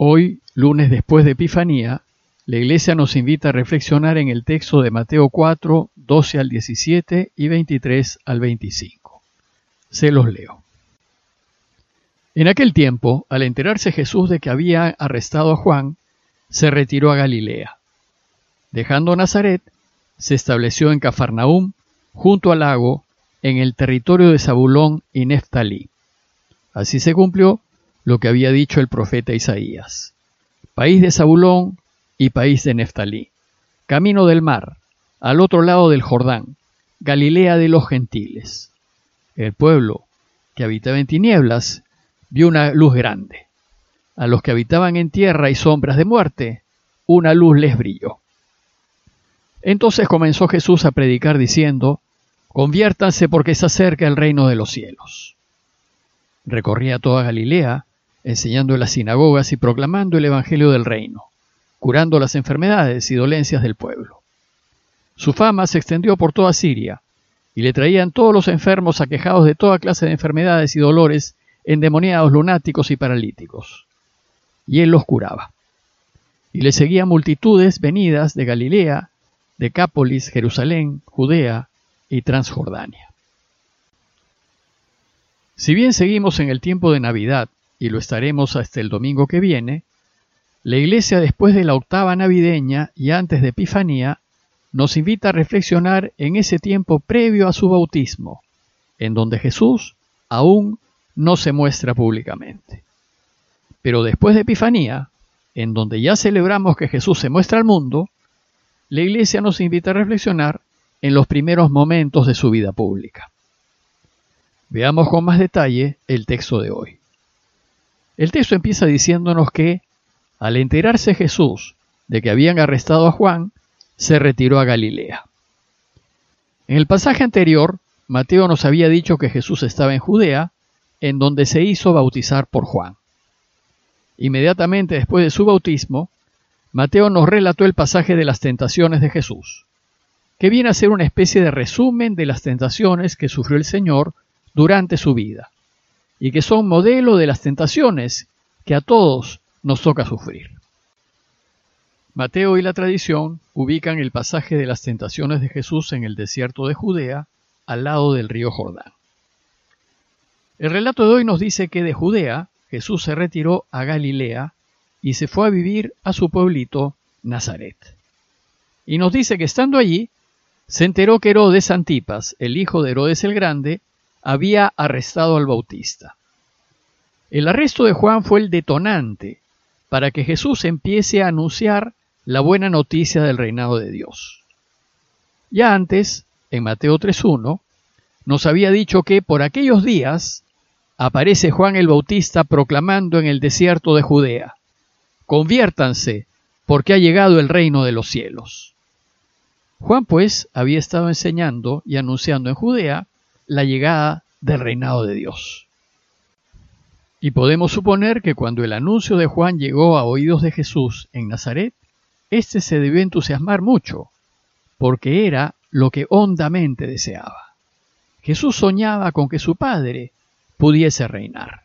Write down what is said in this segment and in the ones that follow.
Hoy, lunes después de Epifanía, la Iglesia nos invita a reflexionar en el texto de Mateo 4, 12 al 17 y 23 al 25. Se los leo. En aquel tiempo, al enterarse Jesús de que había arrestado a Juan, se retiró a Galilea. Dejando Nazaret, se estableció en Cafarnaúm, junto al lago, en el territorio de Zabulón y Neftalí. Así se cumplió lo que había dicho el profeta Isaías. País de Zabulón y país de Neftalí, camino del mar, al otro lado del Jordán, Galilea de los gentiles. El pueblo que habitaba en tinieblas vio una luz grande. A los que habitaban en tierra y sombras de muerte, una luz les brilló. Entonces comenzó Jesús a predicar diciendo, Conviértanse porque se acerca el reino de los cielos. Recorría toda Galilea, enseñando en las sinagogas y proclamando el Evangelio del reino, curando las enfermedades y dolencias del pueblo. Su fama se extendió por toda Siria, y le traían todos los enfermos aquejados de toda clase de enfermedades y dolores, endemoniados, lunáticos y paralíticos. Y él los curaba. Y le seguían multitudes venidas de Galilea, Decápolis, Jerusalén, Judea y Transjordania. Si bien seguimos en el tiempo de Navidad, y lo estaremos hasta el domingo que viene, la Iglesia después de la octava navideña y antes de Epifanía nos invita a reflexionar en ese tiempo previo a su bautismo, en donde Jesús aún no se muestra públicamente. Pero después de Epifanía, en donde ya celebramos que Jesús se muestra al mundo, la Iglesia nos invita a reflexionar en los primeros momentos de su vida pública. Veamos con más detalle el texto de hoy. El texto empieza diciéndonos que, al enterarse Jesús de que habían arrestado a Juan, se retiró a Galilea. En el pasaje anterior, Mateo nos había dicho que Jesús estaba en Judea, en donde se hizo bautizar por Juan. Inmediatamente después de su bautismo, Mateo nos relató el pasaje de las tentaciones de Jesús, que viene a ser una especie de resumen de las tentaciones que sufrió el Señor durante su vida y que son modelo de las tentaciones que a todos nos toca sufrir. Mateo y la tradición ubican el pasaje de las tentaciones de Jesús en el desierto de Judea, al lado del río Jordán. El relato de hoy nos dice que de Judea Jesús se retiró a Galilea y se fue a vivir a su pueblito Nazaret. Y nos dice que estando allí, se enteró que Herodes Antipas, el hijo de Herodes el Grande, había arrestado al Bautista. El arresto de Juan fue el detonante para que Jesús empiece a anunciar la buena noticia del reinado de Dios. Ya antes, en Mateo 3.1, nos había dicho que por aquellos días aparece Juan el Bautista proclamando en el desierto de Judea, conviértanse, porque ha llegado el reino de los cielos. Juan pues había estado enseñando y anunciando en Judea la llegada del reinado de Dios. Y podemos suponer que cuando el anuncio de Juan llegó a oídos de Jesús en Nazaret, éste se debió entusiasmar mucho, porque era lo que hondamente deseaba. Jesús soñaba con que su Padre pudiese reinar.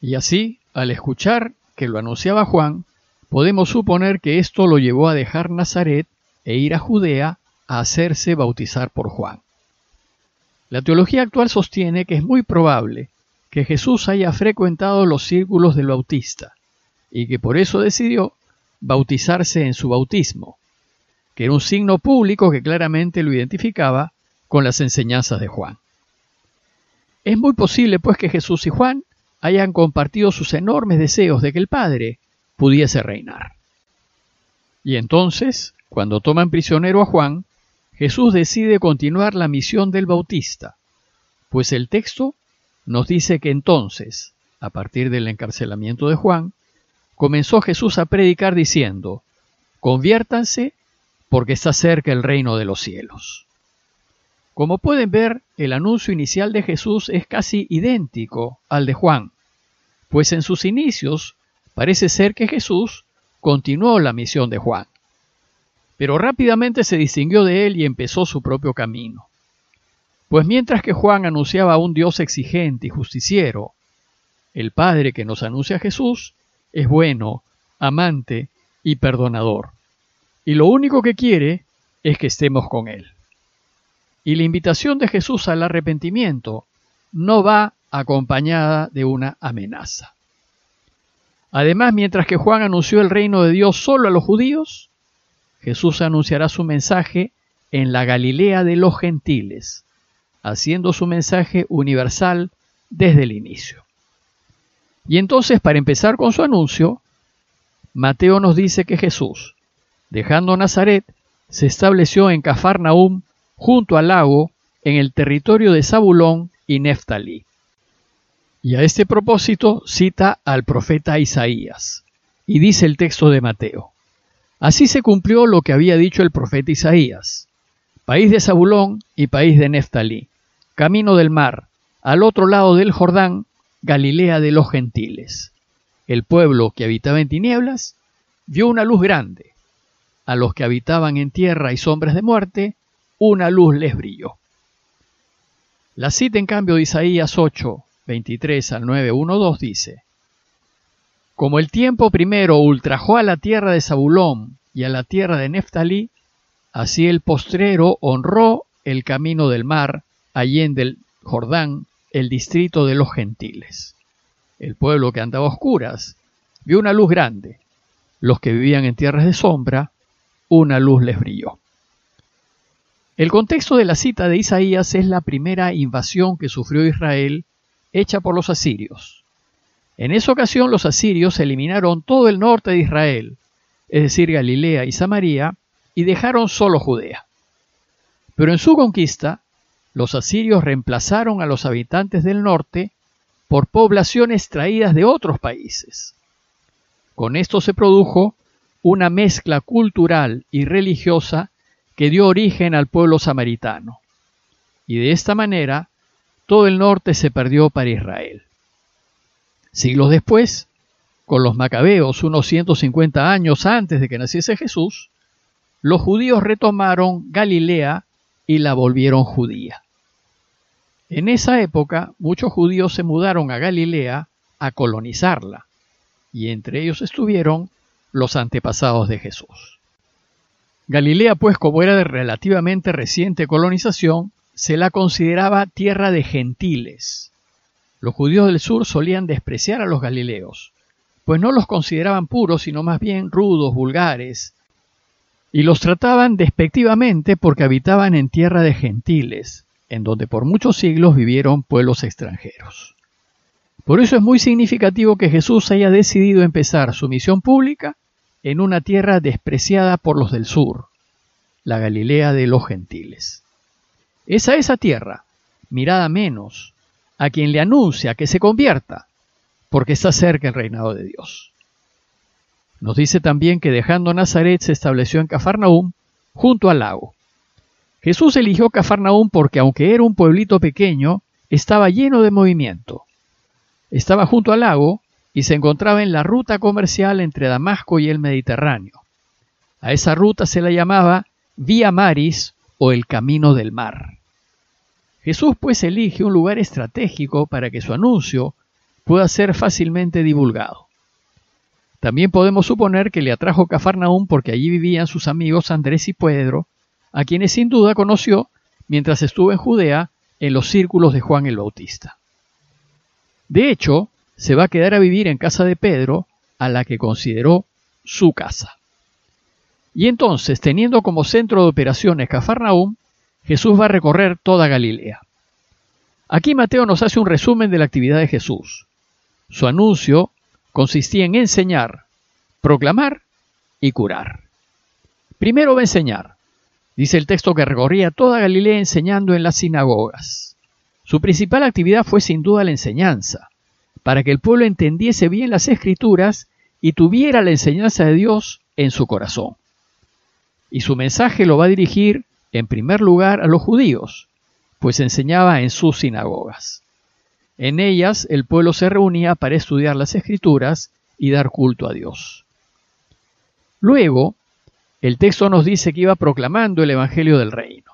Y así, al escuchar que lo anunciaba Juan, podemos suponer que esto lo llevó a dejar Nazaret e ir a Judea a hacerse bautizar por Juan. La teología actual sostiene que es muy probable que Jesús haya frecuentado los círculos del Bautista y que por eso decidió bautizarse en su bautismo, que era un signo público que claramente lo identificaba con las enseñanzas de Juan. Es muy posible pues que Jesús y Juan hayan compartido sus enormes deseos de que el Padre pudiese reinar. Y entonces, cuando toman prisionero a Juan, Jesús decide continuar la misión del Bautista, pues el texto nos dice que entonces, a partir del encarcelamiento de Juan, comenzó Jesús a predicar diciendo, conviértanse porque está cerca el reino de los cielos. Como pueden ver, el anuncio inicial de Jesús es casi idéntico al de Juan, pues en sus inicios parece ser que Jesús continuó la misión de Juan pero rápidamente se distinguió de él y empezó su propio camino. Pues mientras que Juan anunciaba a un Dios exigente y justiciero, el Padre que nos anuncia a Jesús es bueno, amante y perdonador. Y lo único que quiere es que estemos con Él. Y la invitación de Jesús al arrepentimiento no va acompañada de una amenaza. Además, mientras que Juan anunció el reino de Dios solo a los judíos, Jesús anunciará su mensaje en la Galilea de los gentiles, haciendo su mensaje universal desde el inicio. Y entonces, para empezar con su anuncio, Mateo nos dice que Jesús, dejando Nazaret, se estableció en Cafarnaum, junto al lago, en el territorio de Zabulón y Neftalí. Y a este propósito cita al profeta Isaías, y dice el texto de Mateo. Así se cumplió lo que había dicho el profeta Isaías. País de Zabulón y país de Neftalí, camino del mar, al otro lado del Jordán, Galilea de los gentiles. El pueblo que habitaba en tinieblas vio una luz grande. A los que habitaban en tierra y sombras de muerte, una luz les brilló. La cita en cambio de Isaías 8, 23 al 9, 1, 2 dice, Como el tiempo primero ultrajó a la tierra de Zabulón y a la tierra de Neftalí, así el postrero honró el camino del mar, allende el Jordán, el distrito de los gentiles. El pueblo que andaba a oscuras vio una luz grande. Los que vivían en tierras de sombra, una luz les brilló. El contexto de la cita de Isaías es la primera invasión que sufrió Israel hecha por los asirios. En esa ocasión los asirios eliminaron todo el norte de Israel, es decir, Galilea y Samaria, y dejaron solo Judea. Pero en su conquista, los asirios reemplazaron a los habitantes del norte por poblaciones traídas de otros países. Con esto se produjo una mezcla cultural y religiosa que dio origen al pueblo samaritano. Y de esta manera todo el norte se perdió para Israel. Siglos después, con los macabeos, unos 150 años antes de que naciese Jesús, los judíos retomaron Galilea y la volvieron judía. En esa época, muchos judíos se mudaron a Galilea a colonizarla, y entre ellos estuvieron los antepasados de Jesús. Galilea, pues, como era de relativamente reciente colonización, se la consideraba tierra de gentiles. Los judíos del sur solían despreciar a los galileos, pues no los consideraban puros, sino más bien rudos, vulgares, y los trataban despectivamente porque habitaban en tierra de gentiles, en donde por muchos siglos vivieron pueblos extranjeros. Por eso es muy significativo que Jesús haya decidido empezar su misión pública en una tierra despreciada por los del sur, la Galilea de los gentiles. Es a esa tierra, mirada menos, a quien le anuncia que se convierta, porque está cerca el reinado de Dios. Nos dice también que dejando Nazaret se estableció en Cafarnaúm, junto al lago. Jesús eligió Cafarnaúm porque aunque era un pueblito pequeño, estaba lleno de movimiento. Estaba junto al lago y se encontraba en la ruta comercial entre Damasco y el Mediterráneo. A esa ruta se la llamaba Vía Maris o el camino del mar. Jesús pues elige un lugar estratégico para que su anuncio pueda ser fácilmente divulgado. También podemos suponer que le atrajo Cafarnaúm porque allí vivían sus amigos Andrés y Pedro, a quienes sin duda conoció mientras estuvo en Judea en los círculos de Juan el Bautista. De hecho, se va a quedar a vivir en casa de Pedro, a la que consideró su casa. Y entonces, teniendo como centro de operaciones Cafarnaúm, Jesús va a recorrer toda Galilea. Aquí Mateo nos hace un resumen de la actividad de Jesús. Su anuncio consistía en enseñar, proclamar y curar. Primero va a enseñar. Dice el texto que recorría toda Galilea enseñando en las sinagogas. Su principal actividad fue sin duda la enseñanza, para que el pueblo entendiese bien las escrituras y tuviera la enseñanza de Dios en su corazón y su mensaje lo va a dirigir en primer lugar a los judíos, pues enseñaba en sus sinagogas. En ellas el pueblo se reunía para estudiar las escrituras y dar culto a Dios. Luego, el texto nos dice que iba proclamando el Evangelio del Reino.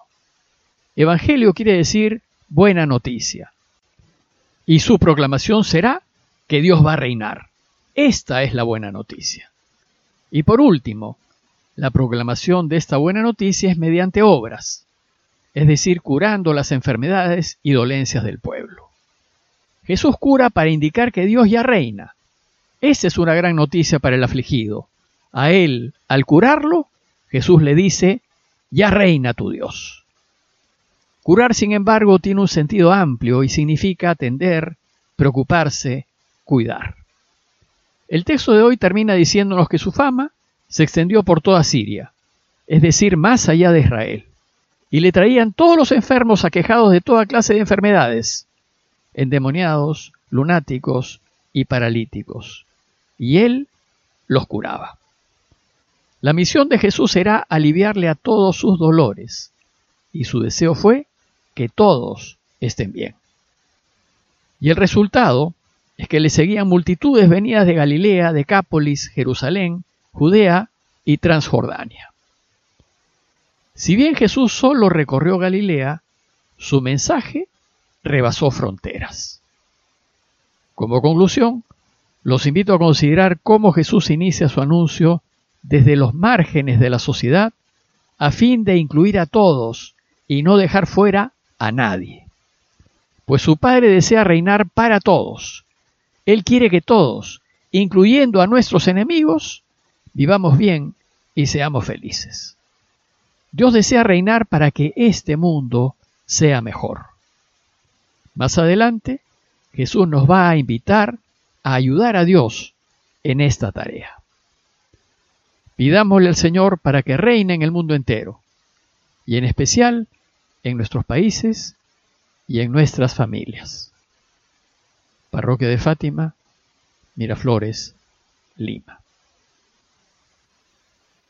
Evangelio quiere decir buena noticia. Y su proclamación será que Dios va a reinar. Esta es la buena noticia. Y por último, la proclamación de esta buena noticia es mediante obras, es decir, curando las enfermedades y dolencias del pueblo. Jesús cura para indicar que Dios ya reina. Esa es una gran noticia para el afligido. A él, al curarlo, Jesús le dice, ya reina tu Dios. Curar, sin embargo, tiene un sentido amplio y significa atender, preocuparse, cuidar. El texto de hoy termina diciéndonos que su fama se extendió por toda Siria, es decir, más allá de Israel, y le traían todos los enfermos aquejados de toda clase de enfermedades, endemoniados, lunáticos y paralíticos, y él los curaba. La misión de Jesús era aliviarle a todos sus dolores, y su deseo fue que todos estén bien. Y el resultado es que le seguían multitudes venidas de Galilea, Decápolis, Jerusalén, Judea y Transjordania. Si bien Jesús solo recorrió Galilea, su mensaje rebasó fronteras. Como conclusión, los invito a considerar cómo Jesús inicia su anuncio desde los márgenes de la sociedad a fin de incluir a todos y no dejar fuera a nadie. Pues su Padre desea reinar para todos, él quiere que todos, incluyendo a nuestros enemigos, vivamos bien y seamos felices. Dios desea reinar para que este mundo sea mejor. Más adelante, Jesús nos va a invitar a ayudar a Dios en esta tarea. Pidámosle al Señor para que reine en el mundo entero, y en especial en nuestros países y en nuestras familias. Parroquia de Fátima, Miraflores, Lima.